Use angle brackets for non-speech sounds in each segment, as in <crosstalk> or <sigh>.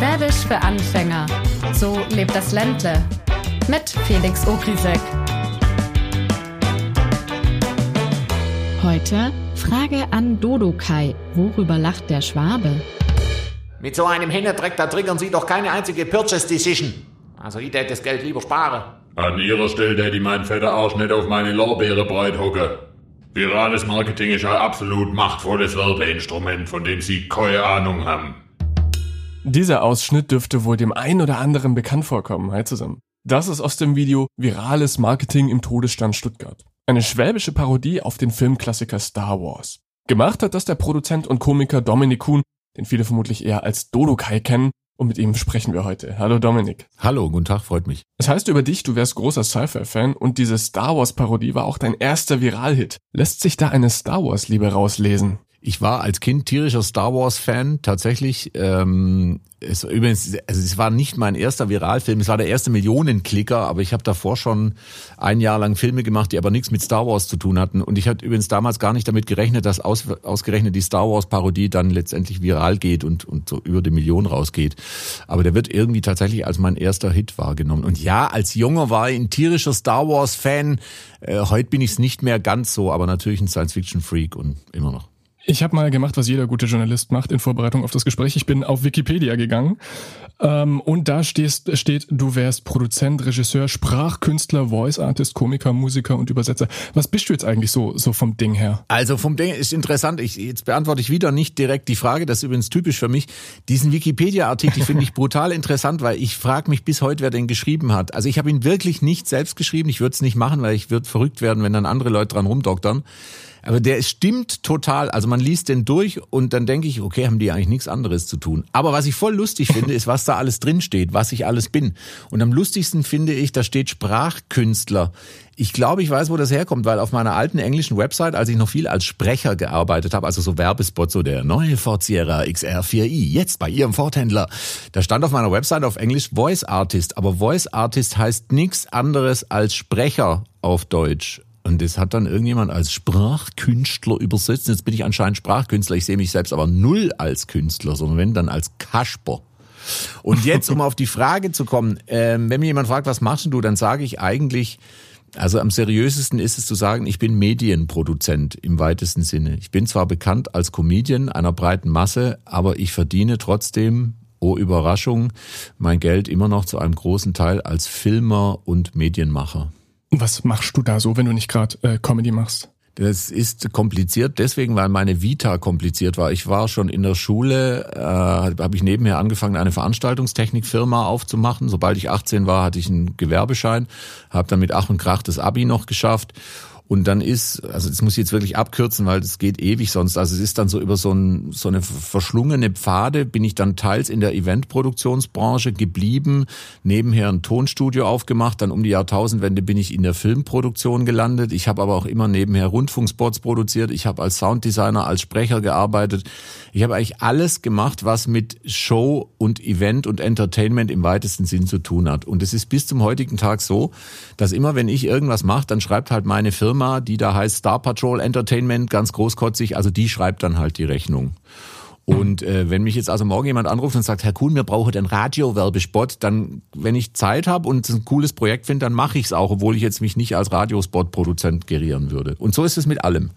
Schwäbisch für Anfänger. So lebt das Ländle. Mit Felix Ogrisek. Heute Frage an Dodokai. Worüber lacht der Schwabe? Mit so einem Händedreck, da triggern Sie doch keine einzige Purchase Decision. Also ich hätte das Geld lieber sparen. An Ihrer Stelle hätte ich meinen fetten Arsch nicht auf meine Lorbeere breit hocke. Virales Marketing ist ein absolut machtvolles Werbeinstrument, von dem Sie keine Ahnung haben. Dieser Ausschnitt dürfte wohl dem einen oder anderen bekannt vorkommen. Hi zusammen. Das ist aus dem Video Virales Marketing im Todesstand Stuttgart. Eine schwäbische Parodie auf den Filmklassiker Star Wars. Gemacht hat das der Produzent und Komiker Dominik Kuhn, den viele vermutlich eher als Dodokai kennen, und mit ihm sprechen wir heute. Hallo Dominik. Hallo, guten Tag, freut mich. Es heißt über dich, du wärst großer Sci-Fi-Fan und diese Star Wars-Parodie war auch dein erster Viralhit. Lässt sich da eine Star Wars-Liebe rauslesen? Ich war als Kind tierischer Star Wars-Fan, tatsächlich. Ähm, es, übrigens, also es war nicht mein erster Viralfilm, es war der erste Millionenklicker, aber ich habe davor schon ein Jahr lang Filme gemacht, die aber nichts mit Star Wars zu tun hatten. Und ich hatte übrigens damals gar nicht damit gerechnet, dass aus, ausgerechnet die Star Wars-Parodie dann letztendlich viral geht und, und so über die Million rausgeht. Aber der wird irgendwie tatsächlich als mein erster Hit wahrgenommen. Und ja, als Junger war ich ein tierischer Star Wars-Fan. Äh, heute bin ich es nicht mehr ganz so, aber natürlich ein Science-Fiction-Freak und immer noch. Ich habe mal gemacht, was jeder gute Journalist macht in Vorbereitung auf das Gespräch. Ich bin auf Wikipedia gegangen ähm, und da stehst, steht, du wärst Produzent, Regisseur, Sprachkünstler, Voice Artist, Komiker, Musiker und Übersetzer. Was bist du jetzt eigentlich so, so vom Ding her? Also vom Ding ist interessant. Ich, jetzt beantworte ich wieder nicht direkt die Frage. Das ist übrigens typisch für mich. Diesen Wikipedia-Artikel finde ich brutal interessant, weil ich frage mich bis heute, wer den geschrieben hat. Also ich habe ihn wirklich nicht selbst geschrieben. Ich würde es nicht machen, weil ich würde verrückt werden, wenn dann andere Leute dran rumdoktern. Aber der stimmt total. Also man liest den durch und dann denke ich, okay, haben die eigentlich nichts anderes zu tun. Aber was ich voll lustig finde, ist, was da alles drin steht, was ich alles bin. Und am lustigsten finde ich, da steht Sprachkünstler. Ich glaube, ich weiß, wo das herkommt, weil auf meiner alten englischen Website, als ich noch viel als Sprecher gearbeitet habe, also so Werbespot, so der neue Ford Sierra XR4i, jetzt bei Ihrem Ford-Händler, da stand auf meiner Website auf Englisch Voice Artist. Aber Voice Artist heißt nichts anderes als Sprecher auf Deutsch. Und das hat dann irgendjemand als Sprachkünstler übersetzt. Jetzt bin ich anscheinend Sprachkünstler. Ich sehe mich selbst aber null als Künstler, sondern wenn dann als Kasper. Und jetzt, um auf die Frage zu kommen, ähm, wenn mir jemand fragt, was machst du, dann sage ich eigentlich, also am seriösesten ist es zu sagen, ich bin Medienproduzent im weitesten Sinne. Ich bin zwar bekannt als Comedian einer breiten Masse, aber ich verdiene trotzdem, oh Überraschung, mein Geld immer noch zu einem großen Teil als Filmer und Medienmacher. Was machst du da so, wenn du nicht gerade äh, Comedy machst? Das ist kompliziert deswegen, weil meine Vita kompliziert war. Ich war schon in der Schule, äh, habe ich nebenher angefangen, eine Veranstaltungstechnikfirma aufzumachen. Sobald ich 18 war, hatte ich einen Gewerbeschein, habe dann mit Ach und Krach das Abi noch geschafft und dann ist, also das muss ich jetzt wirklich abkürzen, weil das geht ewig sonst. Also es ist dann so über so, ein, so eine verschlungene Pfade, bin ich dann teils in der Eventproduktionsbranche geblieben, nebenher ein Tonstudio aufgemacht, dann um die Jahrtausendwende bin ich in der Filmproduktion gelandet. Ich habe aber auch immer nebenher Rundfunkspots produziert. Ich habe als Sounddesigner, als Sprecher gearbeitet. Ich habe eigentlich alles gemacht, was mit Show und Event und Entertainment im weitesten Sinn zu tun hat. Und es ist bis zum heutigen Tag so, dass immer wenn ich irgendwas mache, dann schreibt halt meine Firma Firma, die da heißt Star Patrol Entertainment, ganz großkotzig, also die schreibt dann halt die Rechnung. Und äh, wenn mich jetzt also morgen jemand anruft und sagt, Herr Kuhn, wir brauchen einen Radiowerbespot, dann, wenn ich Zeit habe und es ein cooles Projekt finde, dann mache ich es auch, obwohl ich jetzt mich nicht als Radiospot-Produzent gerieren würde. Und so ist es mit allem.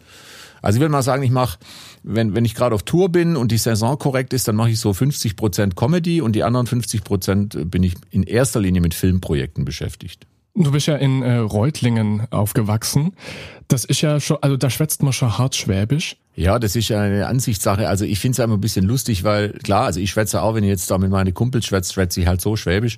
Also ich will mal sagen, ich mache, wenn, wenn ich gerade auf Tour bin und die Saison korrekt ist, dann mache ich so 50 Prozent Comedy und die anderen 50 Prozent bin ich in erster Linie mit Filmprojekten beschäftigt. Du bist ja in äh, Reutlingen aufgewachsen. Das ist ja schon, also da schwätzt man schon hart Schwäbisch. Ja, das ist ja eine Ansichtssache. Also ich finde es immer ein bisschen lustig, weil klar, also ich schwätze auch, wenn ich jetzt da mit meinen Kumpels schwätze, schwätze ich halt so Schwäbisch.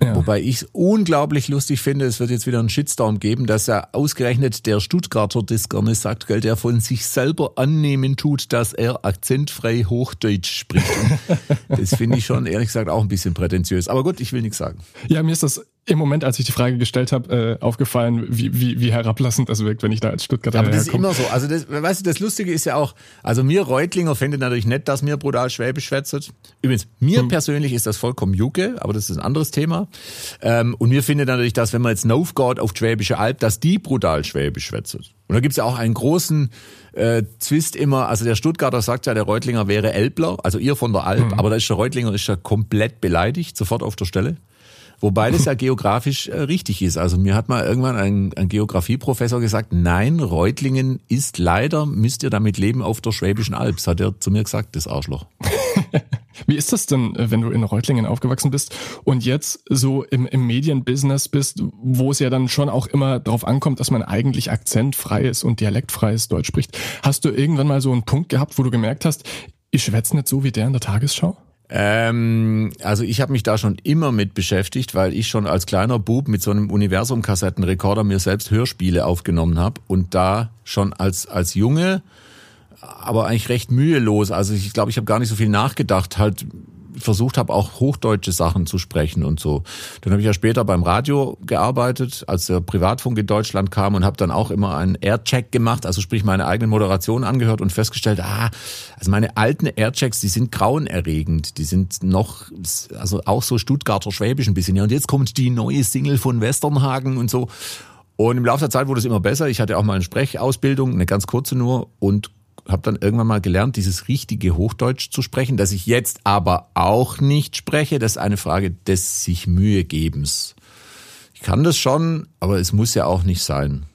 Ja. Wobei ich es unglaublich lustig finde, es wird jetzt wieder einen Shitstorm geben, dass er ausgerechnet der Stuttgarter das gerne sagt, gell, der von sich selber annehmen tut, dass er akzentfrei Hochdeutsch spricht. <laughs> das finde ich schon ehrlich gesagt auch ein bisschen prätentiös. Aber gut, ich will nichts sagen. Ja, mir ist das im Moment, als ich die Frage gestellt habe, äh, aufgefallen, wie, wie, wie herablassend das wirkt, wenn ich da als Stuttgarter Aber das ist immer so. Also das, weißt du, das Lustige ist ja auch, also mir Reutlinger findet natürlich nett, dass mir brutal Schwäbisch schwätzt. Übrigens, mir hm. persönlich ist das vollkommen Jucke, aber das ist ein anderes Thema. Ähm, und mir findet natürlich, dass wenn man jetzt Novgorod auf Schwäbische Alb, dass die brutal Schwäbisch schwätzt. Und da gibt's ja auch einen großen äh, Zwist immer, also der Stuttgarter sagt ja, der Reutlinger wäre Elbler, also ihr von der Alp, aber da ist der Reutlinger ist ja komplett beleidigt, sofort auf der Stelle. Wobei das ja geografisch äh, richtig ist. Also mir hat mal irgendwann ein, ein Geografieprofessor gesagt, nein, Reutlingen ist leider, müsst ihr damit leben, auf der Schwäbischen Alb. Das hat er zu mir gesagt, das Arschloch. <laughs> Wie ist das denn, äh, wenn du in Reutlingen aufgewachsen bist und jetzt so im, im Medienbusiness bist, wo es ja dann schon auch immer darauf ankommt, dass man eigentlich akzentfreies und dialektfreies Deutsch spricht? Hast du irgendwann mal so einen Punkt gehabt, wo du gemerkt hast, ich schwätze nicht so wie der in der Tagesschau? Ähm, also ich habe mich da schon immer mit beschäftigt, weil ich schon als kleiner Bub mit so einem Universum-Kassettenrekorder mir selbst Hörspiele aufgenommen habe und da schon als als Junge, aber eigentlich recht mühelos. Also ich glaube, ich habe gar nicht so viel nachgedacht, halt versucht habe, auch hochdeutsche Sachen zu sprechen und so. Dann habe ich ja später beim Radio gearbeitet, als der Privatfunk in Deutschland kam und habe dann auch immer einen Aircheck gemacht, also sprich meine eigene Moderation angehört und festgestellt, ah, also meine alten Airchecks, die sind grauenerregend, die sind noch, also auch so Stuttgarter Schwäbisch ein bisschen. Ja, und jetzt kommt die neue Single von Westernhagen und so. Und im Laufe der Zeit wurde es immer besser. Ich hatte auch mal eine Sprechausbildung, eine ganz kurze nur und habe dann irgendwann mal gelernt, dieses richtige Hochdeutsch zu sprechen, dass ich jetzt aber auch nicht spreche. Das ist eine Frage des sich Mühegebens. Ich kann das schon, aber es muss ja auch nicht sein.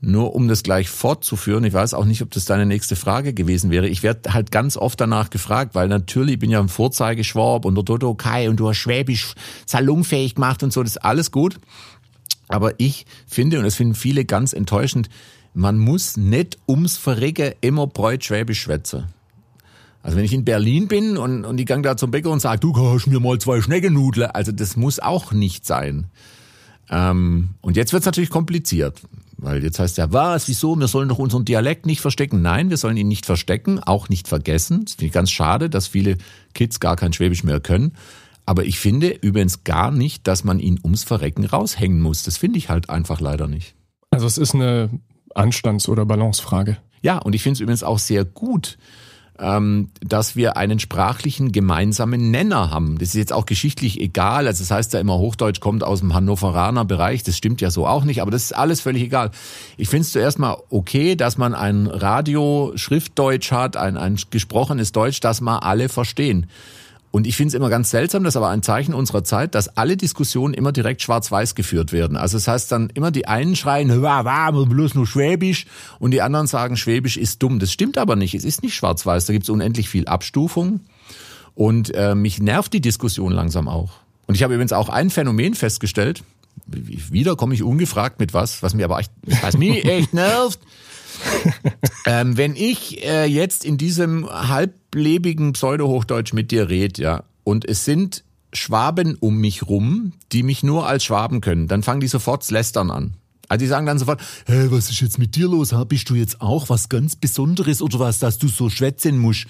Nur um das gleich fortzuführen, ich weiß auch nicht, ob das deine nächste Frage gewesen wäre. Ich werde halt ganz oft danach gefragt, weil natürlich ich bin ja ein Vorzeigeschwab und der Dodo Kai und du hast Schwäbisch salonfähig gemacht und so, das ist alles gut. Aber ich finde, und das finden viele ganz enttäuschend, man muss nicht ums Verrecken immer Bräut Schwäbisch schwätzen. Also wenn ich in Berlin bin und, und ich gang da zum Bäcker und sage, du kannst mir mal zwei Schneckennudeln, also das muss auch nicht sein. Ähm, und jetzt wird's natürlich kompliziert, weil jetzt heißt ja, was, wieso, wir sollen doch unseren Dialekt nicht verstecken. Nein, wir sollen ihn nicht verstecken, auch nicht vergessen. Das finde ich ganz schade, dass viele Kids gar kein Schwäbisch mehr können. Aber ich finde übrigens gar nicht, dass man ihn ums Verrecken raushängen muss. Das finde ich halt einfach leider nicht. Also es ist eine Anstands- oder Balancefrage. Ja, und ich finde es übrigens auch sehr gut, ähm, dass wir einen sprachlichen gemeinsamen Nenner haben. Das ist jetzt auch geschichtlich egal. Also das heißt ja immer, Hochdeutsch kommt aus dem Hannoveraner Bereich. Das stimmt ja so auch nicht, aber das ist alles völlig egal. Ich finde es zuerst mal okay, dass man ein Radio-Schriftdeutsch hat, ein, ein gesprochenes Deutsch, das mal alle verstehen. Und ich finde es immer ganz seltsam, das ist aber ein Zeichen unserer Zeit, dass alle Diskussionen immer direkt schwarz-weiß geführt werden. Also das heißt dann immer die einen schreien, wa, wa, bloß nur Schwäbisch und die anderen sagen, Schwäbisch ist dumm. Das stimmt aber nicht. Es ist nicht schwarz-weiß. Da gibt es unendlich viel Abstufung. Und äh, mich nervt die Diskussion langsam auch. Und ich habe übrigens auch ein Phänomen festgestellt. Wieder komme ich ungefragt mit was, was mir aber echt, was mich <laughs> echt nervt. <laughs> ähm, wenn ich äh, jetzt in diesem halblebigen Pseudo-Hochdeutsch mit dir rede, ja, und es sind Schwaben um mich rum, die mich nur als Schwaben können, dann fangen die sofort lästern an. Also die sagen dann sofort, hey, was ist jetzt mit dir los? Bist du jetzt auch was ganz Besonderes oder was, dass du so schwätzen musst?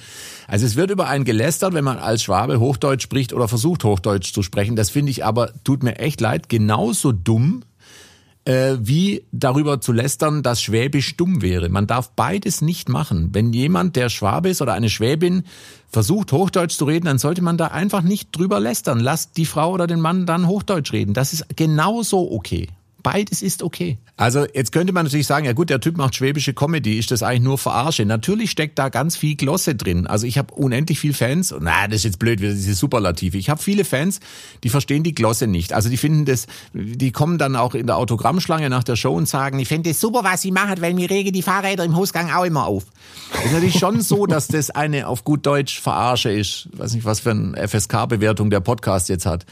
Also es wird über einen gelästert, wenn man als Schwabe Hochdeutsch spricht oder versucht Hochdeutsch zu sprechen. Das finde ich aber, tut mir echt leid, genauso dumm äh, wie darüber zu lästern, dass Schwäbisch dumm wäre. Man darf beides nicht machen. Wenn jemand, der Schwabe ist oder eine Schwäbin, versucht, Hochdeutsch zu reden, dann sollte man da einfach nicht drüber lästern. Lasst die Frau oder den Mann dann Hochdeutsch reden. Das ist genauso okay. Beides ist okay. Also jetzt könnte man natürlich sagen, ja gut, der Typ macht schwäbische Comedy, ist das eigentlich nur Verarsche? Natürlich steckt da ganz viel Glosse drin. Also ich habe unendlich viel Fans, na, das ist jetzt blöd, diese Superlative. Ich habe viele Fans, die verstehen die Glosse nicht. Also die finden das, die kommen dann auch in der Autogrammschlange nach der Show und sagen, ich finde es super, was sie machen, weil mir rege die Fahrräder im Hausgang auch immer auf. Das ist natürlich schon so, dass das eine auf gut Deutsch Verarsche ist. Ich weiß nicht, was für eine FSK-Bewertung der Podcast jetzt hat.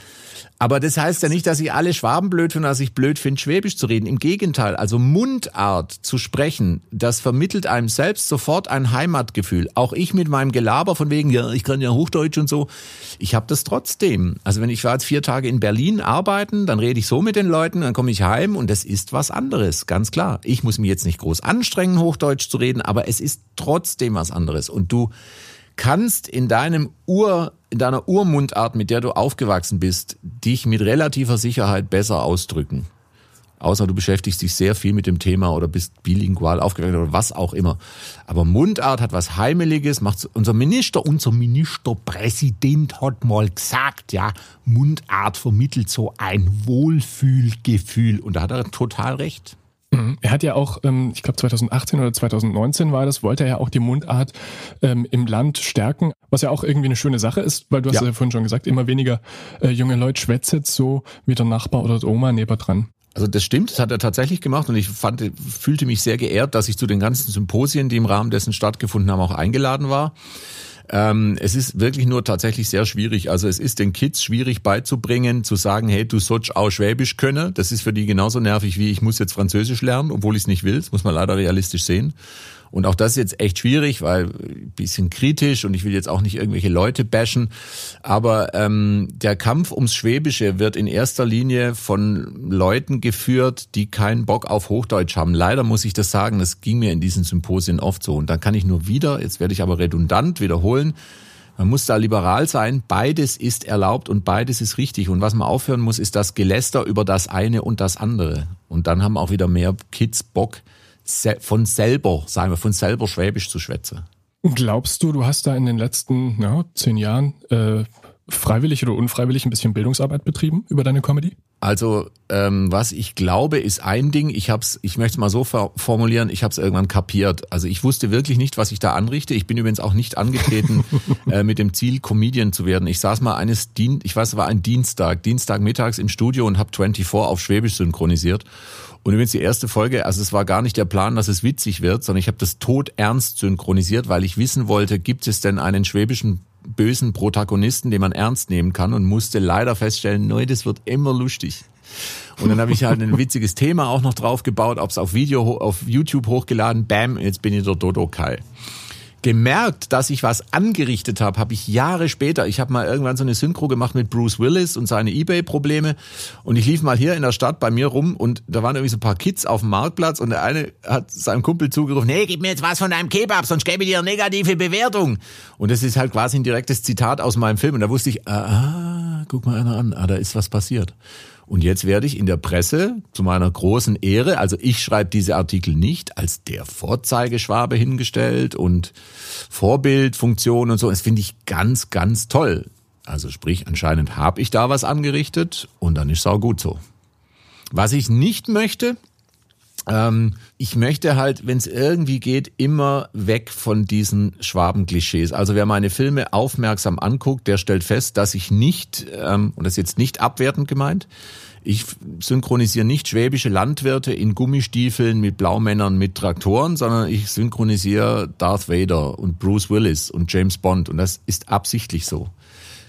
Aber das heißt ja nicht, dass ich alle Schwaben blöd finde, dass ich blöd finde, Schwäbisch zu reden. Im Gegenteil, also Mundart zu sprechen, das vermittelt einem selbst sofort ein Heimatgefühl. Auch ich mit meinem Gelaber von wegen, ja, ich kann ja Hochdeutsch und so. Ich habe das trotzdem. Also wenn ich war jetzt vier Tage in Berlin arbeiten, dann rede ich so mit den Leuten, dann komme ich heim und das ist was anderes, ganz klar. Ich muss mich jetzt nicht groß anstrengen, Hochdeutsch zu reden, aber es ist trotzdem was anderes. Und du kannst in deinem Ur, in deiner Urmundart, mit der du aufgewachsen bist, dich mit relativer Sicherheit besser ausdrücken. Außer du beschäftigst dich sehr viel mit dem Thema oder bist bilingual aufgewachsen oder was auch immer. Aber Mundart hat was Heimeliges, macht unser Minister, unser Ministerpräsident hat mal gesagt, ja, Mundart vermittelt so ein Wohlfühlgefühl. Und da hat er total recht. Mhm. Er hat ja auch, ähm, ich glaube 2018 oder 2019 war das, wollte er ja auch die Mundart ähm, im Land stärken, was ja auch irgendwie eine schöne Sache ist, weil du hast ja, ja vorhin schon gesagt, immer weniger äh, junge Leute schwätzen so wie der Nachbar oder der Oma nebendran. Also das stimmt, das hat er tatsächlich gemacht und ich fand, fühlte mich sehr geehrt, dass ich zu den ganzen Symposien, die im Rahmen dessen stattgefunden haben, auch eingeladen war. Ähm, es ist wirklich nur tatsächlich sehr schwierig. Also es ist den Kids schwierig beizubringen, zu sagen, hey, du sollst auch Schwäbisch können. Das ist für die genauso nervig wie ich muss jetzt Französisch lernen, obwohl ich es nicht will. Das muss man leider realistisch sehen. Und auch das ist jetzt echt schwierig, weil bisschen kritisch und ich will jetzt auch nicht irgendwelche Leute bashen. Aber ähm, der Kampf ums Schwäbische wird in erster Linie von Leuten geführt, die keinen Bock auf Hochdeutsch haben. Leider muss ich das sagen, das ging mir in diesen Symposien oft so. Und dann kann ich nur wieder, jetzt werde ich aber redundant wiederholen, man muss da liberal sein. Beides ist erlaubt und beides ist richtig. Und was man aufhören muss, ist das Geläster über das eine und das andere. Und dann haben auch wieder mehr Kids Bock, von selber, sagen wir, von selber Schwäbisch zu schwätzen. Glaubst du, du hast da in den letzten ja, zehn Jahren äh, freiwillig oder unfreiwillig ein bisschen Bildungsarbeit betrieben über deine Comedy? Also ähm, was ich glaube, ist ein Ding. Ich hab's, ich möchte es mal so formulieren. Ich habe es irgendwann kapiert. Also ich wusste wirklich nicht, was ich da anrichte. Ich bin übrigens auch nicht angetreten <laughs> äh, mit dem Ziel, Comedian zu werden. Ich saß mal eines Dien, ich weiß, es war ein Dienstag, Dienstagmittags im Studio und habe 24 auf Schwäbisch synchronisiert. Und übrigens die erste Folge, also es war gar nicht der Plan, dass es witzig wird, sondern ich habe das tot ernst synchronisiert, weil ich wissen wollte, gibt es denn einen schwäbischen bösen Protagonisten, den man ernst nehmen kann und musste leider feststellen, neu, das wird immer lustig. Und dann habe ich halt ein witziges Thema auch noch drauf gebaut, ob es auf Video, auf YouTube hochgeladen, bam, jetzt bin ich der Dodo Kai gemerkt, dass ich was angerichtet habe, habe ich Jahre später. Ich habe mal irgendwann so eine Synchro gemacht mit Bruce Willis und seine Ebay-Probleme. Und ich lief mal hier in der Stadt bei mir rum und da waren irgendwie so ein paar Kids auf dem Marktplatz und der eine hat seinem Kumpel zugerufen, hey, gib mir jetzt was von deinem Kebab, sonst gebe ich dir eine negative Bewertung. Und das ist halt quasi ein direktes Zitat aus meinem Film. Und da wusste ich, ah, guck mal einer an, ah, da ist was passiert. Und jetzt werde ich in der Presse zu meiner großen Ehre, also ich schreibe diese Artikel nicht, als der Vorzeigeschwabe hingestellt und Vorbildfunktion und so. Das finde ich ganz, ganz toll. Also sprich, anscheinend habe ich da was angerichtet und dann ist es auch gut so. Was ich nicht möchte, ähm, ich möchte halt, wenn es irgendwie geht, immer weg von diesen Schwabenklischees. Also wer meine Filme aufmerksam anguckt, der stellt fest, dass ich nicht, ähm, und das ist jetzt nicht abwertend gemeint, ich synchronisiere nicht schwäbische Landwirte in Gummistiefeln mit Blaumännern mit Traktoren, sondern ich synchronisiere Darth Vader und Bruce Willis und James Bond. Und das ist absichtlich so.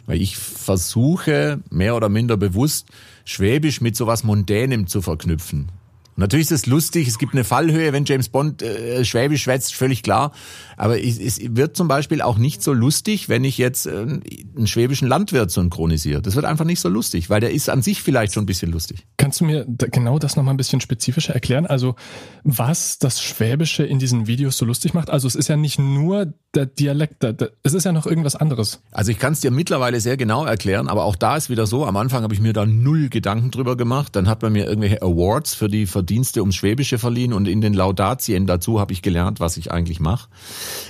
Weil ich versuche, mehr oder minder bewusst, Schwäbisch mit sowas Mondänem zu verknüpfen. Natürlich ist es lustig, es gibt eine Fallhöhe, wenn James Bond äh, Schwäbisch schwätzt, völlig klar. Aber es, es wird zum Beispiel auch nicht so lustig, wenn ich jetzt äh, einen schwäbischen Landwirt synchronisiere. Das wird einfach nicht so lustig, weil der ist an sich vielleicht schon ein bisschen lustig. Kannst du mir genau das nochmal ein bisschen spezifischer erklären? Also was das Schwäbische in diesen Videos so lustig macht? Also es ist ja nicht nur der Dialekt, der, der, es ist ja noch irgendwas anderes. Also ich kann es dir mittlerweile sehr genau erklären, aber auch da ist wieder so, am Anfang habe ich mir da null Gedanken drüber gemacht. Dann hat man mir irgendwelche Awards für die Verdienste ums Schwäbische verliehen und in den Laudatien dazu habe ich gelernt, was ich eigentlich mache.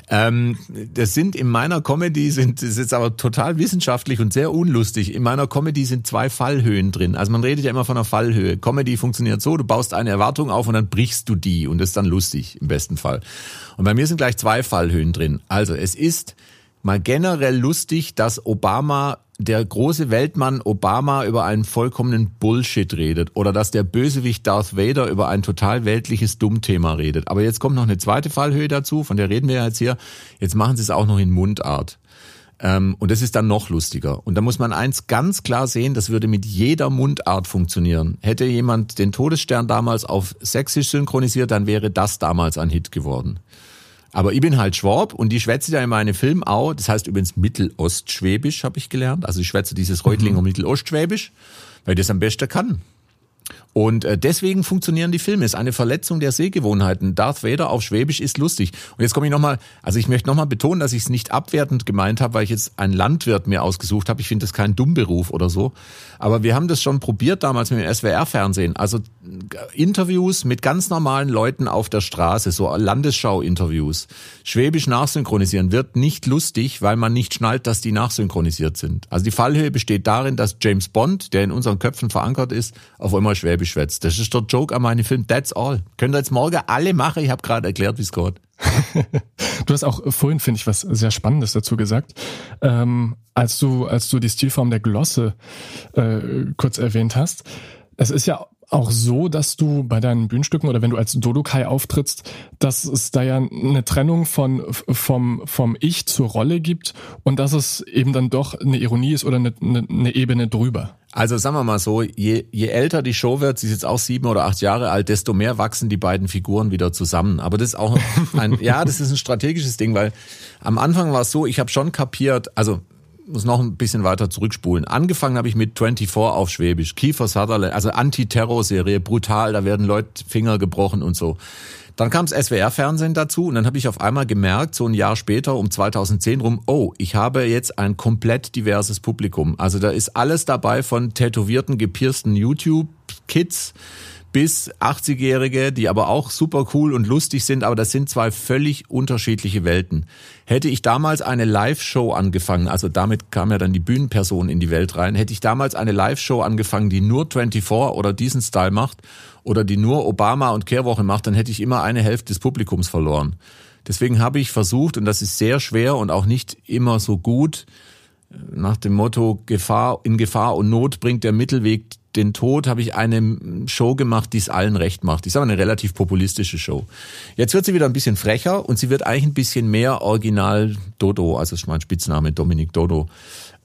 Ähm, das sind in meiner Comedy, sind, das ist jetzt aber total wissenschaftlich und sehr unlustig. In meiner Comedy sind zwei Fallhöhen drin. Also man redet ja immer von einer Fallhöhe. Comedy funktioniert so, du baust eine Erwartung auf und dann brichst du die und das ist dann lustig im besten Fall. Und bei mir sind gleich zwei Fallhöhen drin. Also es ist mal generell lustig, dass Obama der große Weltmann Obama über einen vollkommenen Bullshit redet oder dass der Bösewicht Darth Vader über ein total weltliches Dummthema redet. Aber jetzt kommt noch eine zweite Fallhöhe dazu, von der reden wir jetzt hier. Jetzt machen sie es auch noch in Mundart. Ähm, und das ist dann noch lustiger. Und da muss man eins ganz klar sehen, das würde mit jeder Mundart funktionieren. Hätte jemand den Todesstern damals auf Sächsisch synchronisiert, dann wäre das damals ein Hit geworden. Aber ich bin halt Schwab und die schwätze ja in meinem Film auch, das heißt übrigens Mittelostschwäbisch habe ich gelernt. Also ich schwätze dieses Reutlinger mhm. Mittelostschwäbisch, weil ich das am besten kann. Und äh, deswegen funktionieren die Filme. Es ist eine Verletzung der Sehgewohnheiten. Darth Vader auf Schwäbisch ist lustig. Und jetzt komme ich nochmal, also ich möchte nochmal betonen, dass ich es nicht abwertend gemeint habe, weil ich jetzt einen Landwirt mir ausgesucht habe. Ich finde das kein Dummberuf oder so. Aber wir haben das schon probiert damals mit dem SWR-Fernsehen. Also äh, Interviews mit ganz normalen Leuten auf der Straße, so Landesschau-Interviews. Schwäbisch nachsynchronisieren wird nicht lustig, weil man nicht schnallt, dass die nachsynchronisiert sind. Also die Fallhöhe besteht darin, dass James Bond, der in unseren Köpfen verankert ist, auf einmal Schwäbisch Schwäbisch schwätzt. Das ist der Joke an meinem Film. That's all. Könnt ihr jetzt morgen alle machen. Ich habe gerade erklärt, wie es geht. <laughs> du hast auch vorhin, finde ich, was sehr Spannendes dazu gesagt. Ähm, als du, als du die Stilform der Glosse äh, kurz erwähnt hast. Es ist ja auch so, dass du bei deinen Bühnenstücken oder wenn du als Dodokai auftrittst, dass es da ja eine Trennung von vom vom Ich zur Rolle gibt und dass es eben dann doch eine Ironie ist oder eine, eine, eine Ebene drüber. Also sagen wir mal so, je, je älter die Show wird, sie ist jetzt auch sieben oder acht Jahre alt, desto mehr wachsen die beiden Figuren wieder zusammen. Aber das ist auch ein, <laughs> ja, das ist ein strategisches Ding, weil am Anfang war es so, ich habe schon kapiert, also muss noch ein bisschen weiter zurückspulen. Angefangen habe ich mit 24 auf Schwäbisch, Kiefer Sutherland, also Anti-Terror-Serie, brutal, da werden Leute Finger gebrochen und so. Dann kam das SWR-Fernsehen dazu und dann habe ich auf einmal gemerkt, so ein Jahr später, um 2010 rum, oh, ich habe jetzt ein komplett diverses Publikum. Also da ist alles dabei von tätowierten, gepiersten YouTube-Kids bis 80-Jährige, die aber auch super cool und lustig sind, aber das sind zwei völlig unterschiedliche Welten. Hätte ich damals eine Live-Show angefangen, also damit kam ja dann die Bühnenperson in die Welt rein, hätte ich damals eine Live-Show angefangen, die nur 24 oder diesen Style macht oder die nur Obama und Kehrwoche macht, dann hätte ich immer eine Hälfte des Publikums verloren. Deswegen habe ich versucht, und das ist sehr schwer und auch nicht immer so gut, nach dem Motto Gefahr in Gefahr und Not bringt der Mittelweg den Tod habe ich eine Show gemacht, die es allen recht macht. Ich sage eine relativ populistische Show. Jetzt wird sie wieder ein bisschen frecher und sie wird eigentlich ein bisschen mehr Original Dodo, also ist mein Spitzname Dominik Dodo.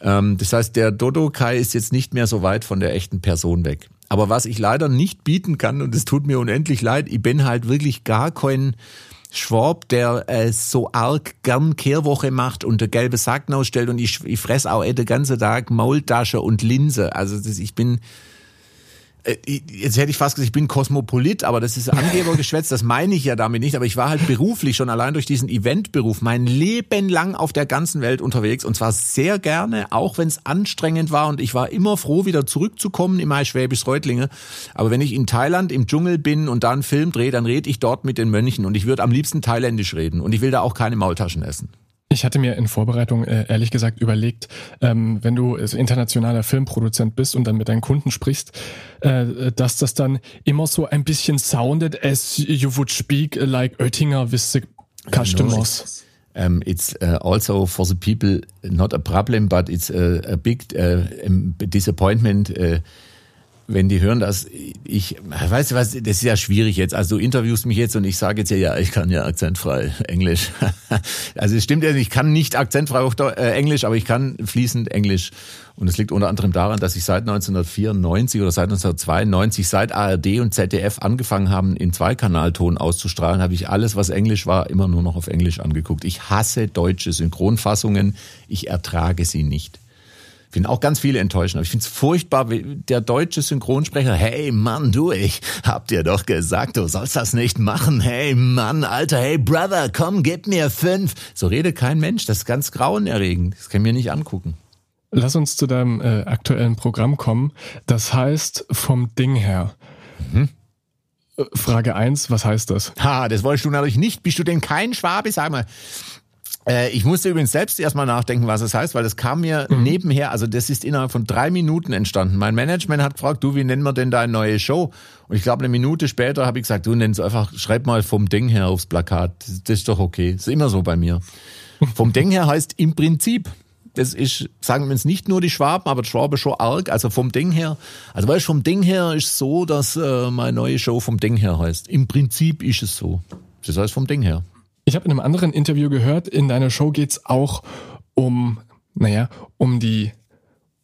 Ähm, das heißt, der Dodo Kai ist jetzt nicht mehr so weit von der echten Person weg. Aber was ich leider nicht bieten kann, und es tut mir unendlich leid, ich bin halt wirklich gar kein Schwab, der äh, so arg gern Kehrwoche macht und der gelbe Sack ausstellt und ich, ich fress auch eh den ganzen Tag Maultasche und Linse. Also das, ich bin äh, jetzt hätte ich fast gesagt, ich bin Kosmopolit, aber das ist <laughs> Angebergeschwätz, das meine ich ja damit nicht, aber ich war halt beruflich schon allein durch diesen Eventberuf mein Leben lang auf der ganzen Welt unterwegs und zwar sehr gerne, auch wenn es anstrengend war und ich war immer froh, wieder zurückzukommen in mein Schwäbisch Reutlinge. Aber wenn ich in Thailand im Dschungel bin und da einen Film drehe, dann rede ich dort mit den Mönchen und ich würde am liebsten thailändisch reden und ich will da auch keine Maultaschen essen. Ich hatte mir in Vorbereitung äh, ehrlich gesagt überlegt, ähm, wenn du also internationaler Filmproduzent bist und dann mit deinen Kunden sprichst, äh, dass das dann immer so ein bisschen sounded as you would speak like Oettinger with the customers. Um, it's uh, also for the people not a problem, but it's a, a big uh, disappointment. Uh, wenn die hören, dass ich, weißt du was, das ist ja schwierig jetzt. Also du interviewst mich jetzt und ich sage jetzt ja, ja, ich kann ja akzentfrei Englisch. <laughs> also es stimmt ja, ich kann nicht akzentfrei auf äh, Englisch, aber ich kann fließend Englisch. Und es liegt unter anderem daran, dass ich seit 1994 oder seit 1992, seit ARD und ZDF angefangen haben, in Zweikanalton auszustrahlen, habe ich alles, was Englisch war, immer nur noch auf Englisch angeguckt. Ich hasse deutsche Synchronfassungen. Ich ertrage sie nicht finde auch ganz viele enttäuschend. Aber ich finde es furchtbar, wie der deutsche Synchronsprecher, hey Mann, du, ich hab dir doch gesagt, du sollst das nicht machen. Hey Mann, Alter, hey Brother, komm, gib mir fünf. So redet kein Mensch, das ist ganz grauenerregend. Das kann ich mir nicht angucken. Lass uns zu deinem äh, aktuellen Programm kommen. Das heißt, vom Ding her. Mhm. Äh, Frage eins, was heißt das? Ha, das wolltest du natürlich nicht. Bist du denn kein Schwabe? Sag mal. Äh, ich musste übrigens selbst erstmal nachdenken, was es das heißt, weil das kam mir mhm. nebenher, also das ist innerhalb von drei Minuten entstanden. Mein Management hat gefragt, du, wie nennen wir denn deine neue Show? Und ich glaube, eine Minute später habe ich gesagt, du nennst einfach, schreib mal vom Ding her aufs Plakat. Das ist doch okay. Das ist immer so bei mir. vom Ding her heißt im Prinzip. Das ist, sagen wir uns nicht nur die Schwaben, aber die Schwaben schon arg. Also vom Ding her. Also weißt du, vom Ding her ist so, dass äh, meine neue Show vom Ding her heißt. Im Prinzip ist es so. Das heißt vom Ding her. Ich habe in einem anderen Interview gehört, in deiner Show geht's auch um, naja, um die,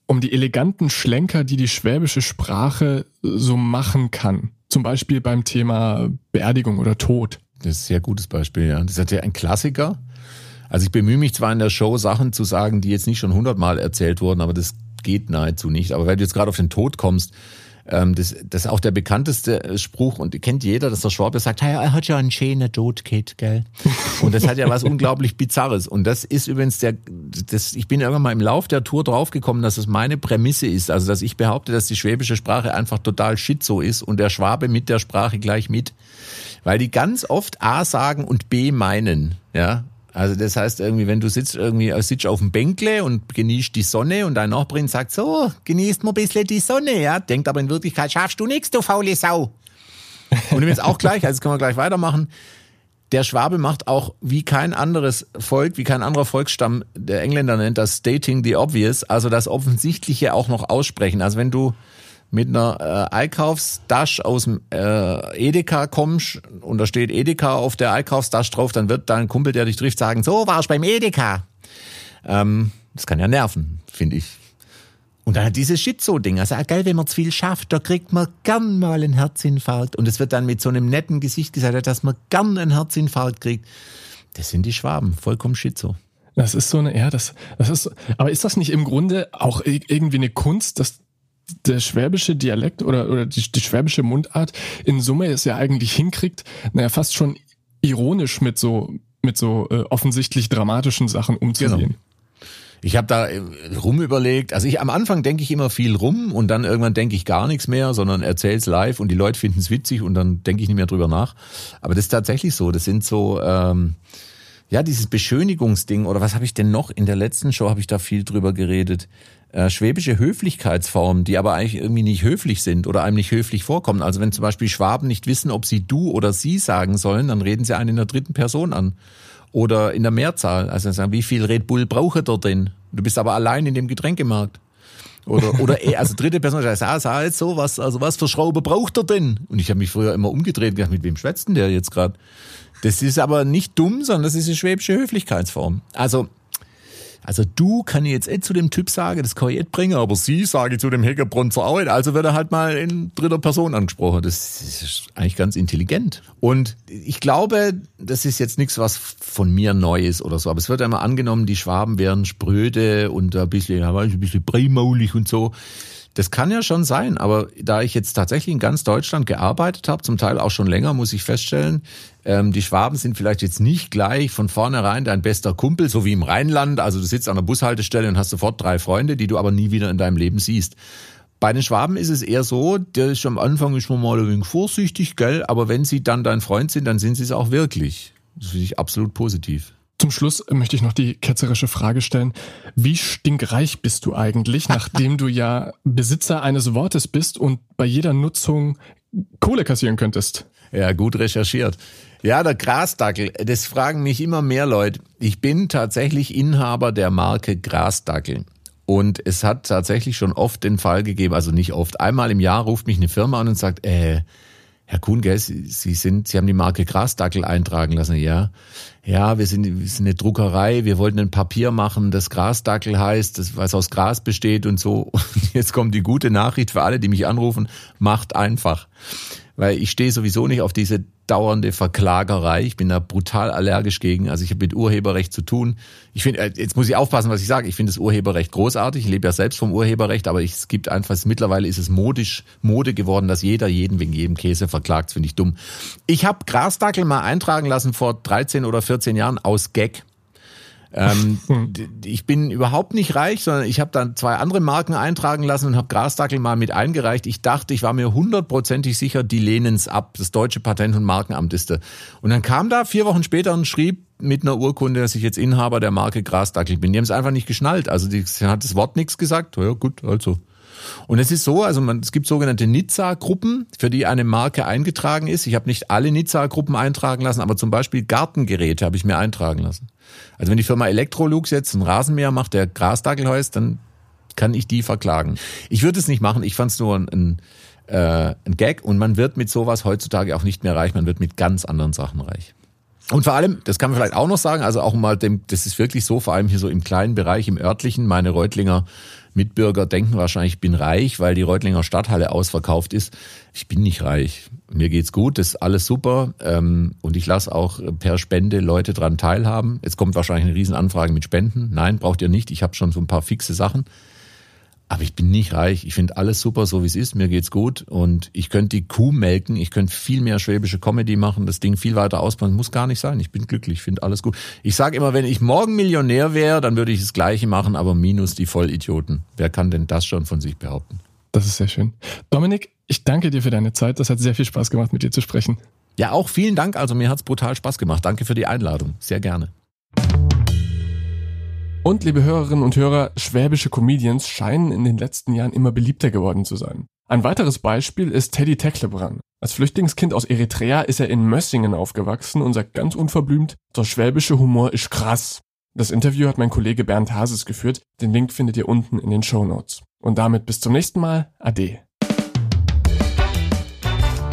um die eleganten Schlenker, die die schwäbische Sprache so machen kann. Zum Beispiel beim Thema Beerdigung oder Tod. Das ist ein sehr gutes Beispiel, ja. Das ist ja ein Klassiker. Also ich bemühe mich zwar in der Show, Sachen zu sagen, die jetzt nicht schon hundertmal erzählt wurden, aber das geht nahezu nicht. Aber wenn du jetzt gerade auf den Tod kommst, ähm, das, das ist auch der bekannteste äh, Spruch und kennt jeder, dass der Schwabe sagt, hey, er hat ja einen schönen Todkit, gell? <laughs> Und das hat ja was unglaublich Bizarres. Und das ist übrigens der, das, ich bin irgendwann mal im Lauf der Tour draufgekommen, dass es meine Prämisse ist. Also, dass ich behaupte, dass die schwäbische Sprache einfach total schizo ist und der Schwabe mit der Sprache gleich mit. Weil die ganz oft A sagen und B meinen, ja. Also das heißt irgendwie, wenn du sitzt irgendwie äh, sitzt auf dem Bänkle und genießt die Sonne und dein Nachbarin sagt so, genießt mal ein bisschen die Sonne, ja, denkt aber in Wirklichkeit schaffst du nichts, du faule Sau. Und jetzt auch gleich, also können wir gleich weitermachen. Der Schwabe macht auch wie kein anderes Volk, wie kein anderer Volksstamm, der Engländer nennt das stating the obvious, also das Offensichtliche auch noch aussprechen. Also wenn du mit einer äh, Einkaufstasche aus dem äh, Edeka kommst und da steht Edeka auf der Einkaufstasche drauf, dann wird dein Kumpel, der dich trifft, sagen, so warst beim Edeka. Ähm, das kann ja nerven, finde ich. Und dann hat dieses Schizo-Ding. Also, geil, wenn man zu viel schafft, da kriegt man gern mal einen Herzinfarkt. Und es wird dann mit so einem netten Gesicht gesagt, dass man gern einen Herzinfarkt kriegt. Das sind die Schwaben, vollkommen Schizo. Das ist so eine, ja, das, das ist, aber ist das nicht im Grunde auch irgendwie eine Kunst, dass der schwäbische Dialekt oder, oder die, die schwäbische Mundart in Summe es ja eigentlich hinkriegt, naja, fast schon ironisch mit so, mit so äh, offensichtlich dramatischen Sachen umzugehen. Genau. Ich habe da äh, rum überlegt. Also ich am Anfang denke ich immer viel rum und dann irgendwann denke ich gar nichts mehr, sondern erzähl's live und die Leute finden es witzig und dann denke ich nicht mehr drüber nach. Aber das ist tatsächlich so. Das sind so ähm, ja dieses Beschönigungsding oder was habe ich denn noch in der letzten Show habe ich da viel drüber geredet äh, schwäbische Höflichkeitsformen, die aber eigentlich irgendwie nicht höflich sind oder einem nicht höflich vorkommen. Also wenn zum Beispiel Schwaben nicht wissen, ob sie du oder sie sagen sollen, dann reden sie einen in der dritten Person an. Oder in der Mehrzahl. Also sagen, wie viel Red Bull brauche dort denn? Du bist aber allein in dem Getränkemarkt. Oder, oder also dritte Person sagt, ah, sag jetzt so, was, also was für Schraube braucht er denn? Und ich habe mich früher immer umgedreht und gedacht, mit wem schwätzt denn der jetzt gerade? Das ist aber nicht dumm, sondern das ist eine schwäbische Höflichkeitsform. Also also du kann ich jetzt nicht zu dem Typ sagen, das kann ich nicht bringen, aber sie sage ich zu dem Heckebrunn zur Arbeit. Also wird er halt mal in dritter Person angesprochen. Das ist eigentlich ganz intelligent. Und ich glaube, das ist jetzt nichts, was von mir neu ist oder so. Aber es wird immer angenommen, die Schwaben wären spröde und ein bisschen, ja, ein bisschen breimaulig und so. Das kann ja schon sein, aber da ich jetzt tatsächlich in ganz Deutschland gearbeitet habe, zum Teil auch schon länger, muss ich feststellen, ähm, die Schwaben sind vielleicht jetzt nicht gleich von vornherein dein bester Kumpel, so wie im Rheinland. Also du sitzt an der Bushaltestelle und hast sofort drei Freunde, die du aber nie wieder in deinem Leben siehst. Bei den Schwaben ist es eher so, der ist am Anfang ist man mal ein wenig vorsichtig, gell, aber wenn sie dann dein Freund sind, dann sind sie es auch wirklich. Das finde ich absolut positiv. Zum Schluss möchte ich noch die ketzerische Frage stellen. Wie stinkreich bist du eigentlich, nachdem du ja Besitzer eines Wortes bist und bei jeder Nutzung Kohle kassieren könntest? Ja, gut recherchiert. Ja, der Grasdackel, das fragen mich immer mehr Leute. Ich bin tatsächlich Inhaber der Marke Grasdackel. Und es hat tatsächlich schon oft den Fall gegeben, also nicht oft, einmal im Jahr ruft mich eine Firma an und sagt, äh, Herr Kuhn, gell, Sie, Sie sind, Sie haben die Marke Grasdackel eintragen lassen, ja. Ja, wir sind, wir sind eine Druckerei, wir wollten ein Papier machen, das Grasdackel heißt, das, was aus Gras besteht und so. <laughs> Und jetzt kommt die gute Nachricht für alle, die mich anrufen, macht einfach weil ich stehe sowieso nicht auf diese dauernde Verklagerei. Ich bin da brutal allergisch gegen. Also ich habe mit Urheberrecht zu tun. Ich finde, äh, jetzt muss ich aufpassen, was ich sage. Ich finde das Urheberrecht großartig. Ich lebe ja selbst vom Urheberrecht, aber ich, es gibt einfach, mittlerweile ist es modisch, Mode geworden, dass jeder jeden wegen jedem Käse verklagt. Finde ich dumm. Ich habe Grasdackel mal eintragen lassen vor 13 oder 14 Jahren aus Gag. Ähm, <laughs> ich bin überhaupt nicht reich, sondern ich habe dann zwei andere Marken eintragen lassen und habe Grasdackel mal mit eingereicht. Ich dachte, ich war mir hundertprozentig sicher, die lehnen es ab. Das deutsche Patent- und Markenamt ist da. Und dann kam da vier Wochen später und schrieb mit einer Urkunde, dass ich jetzt Inhaber der Marke Grasdackel bin. Die haben es einfach nicht geschnallt. Also die hat das Wort nichts gesagt. Ja gut, also. Und es ist so, also man, es gibt sogenannte Nizza-Gruppen, für die eine Marke eingetragen ist. Ich habe nicht alle Nizza-Gruppen eintragen lassen, aber zum Beispiel Gartengeräte habe ich mir eintragen lassen. Also wenn die Firma Electrolux jetzt ein Rasenmäher macht, der Grasdackel heißt, dann kann ich die verklagen. Ich würde es nicht machen, ich fand es nur ein, ein, äh, ein Gag und man wird mit sowas heutzutage auch nicht mehr reich, man wird mit ganz anderen Sachen reich. Und vor allem, das kann man vielleicht auch noch sagen, also auch mal dem, das ist wirklich so, vor allem hier so im kleinen Bereich, im örtlichen, meine Reutlinger Mitbürger denken wahrscheinlich, ich bin reich, weil die Reutlinger Stadthalle ausverkauft ist. Ich bin nicht reich. Mir geht's gut, das ist alles super. Ähm, und ich lasse auch per Spende Leute dran teilhaben. Es kommt wahrscheinlich eine Riesenanfrage mit Spenden. Nein, braucht ihr nicht. Ich habe schon so ein paar fixe Sachen. Aber ich bin nicht reich. Ich finde alles super, so wie es ist. Mir geht's gut. Und ich könnte die Kuh melken. Ich könnte viel mehr schwäbische Comedy machen, das Ding viel weiter ausbauen. Muss gar nicht sein. Ich bin glücklich, finde alles gut. Ich sage immer, wenn ich morgen Millionär wäre, dann würde ich das Gleiche machen, aber minus die Vollidioten. Wer kann denn das schon von sich behaupten? Das ist sehr schön. Dominik, ich danke dir für deine Zeit. Das hat sehr viel Spaß gemacht, mit dir zu sprechen. Ja, auch vielen Dank. Also mir hat's brutal Spaß gemacht. Danke für die Einladung. Sehr gerne. Und liebe Hörerinnen und Hörer, schwäbische Comedians scheinen in den letzten Jahren immer beliebter geworden zu sein. Ein weiteres Beispiel ist Teddy Tecklebrand. Als Flüchtlingskind aus Eritrea ist er in Mössingen aufgewachsen und sagt ganz unverblümt, der schwäbische Humor ist krass. Das Interview hat mein Kollege Bernd Hases geführt. Den Link findet ihr unten in den Show Notes. Und damit bis zum nächsten Mal. Ade.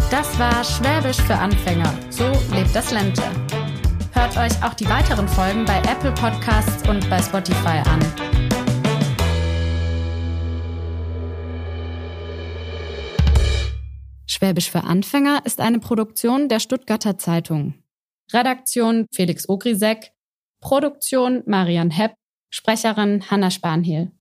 Das war Schwäbisch für Anfänger. So lebt das Ländle. Hört euch auch die weiteren Folgen bei Apple Podcasts und bei Spotify an. Schwäbisch für Anfänger ist eine Produktion der Stuttgarter Zeitung. Redaktion Felix Ogrisek, Produktion Marian Hepp, Sprecherin Hanna Spanhiel.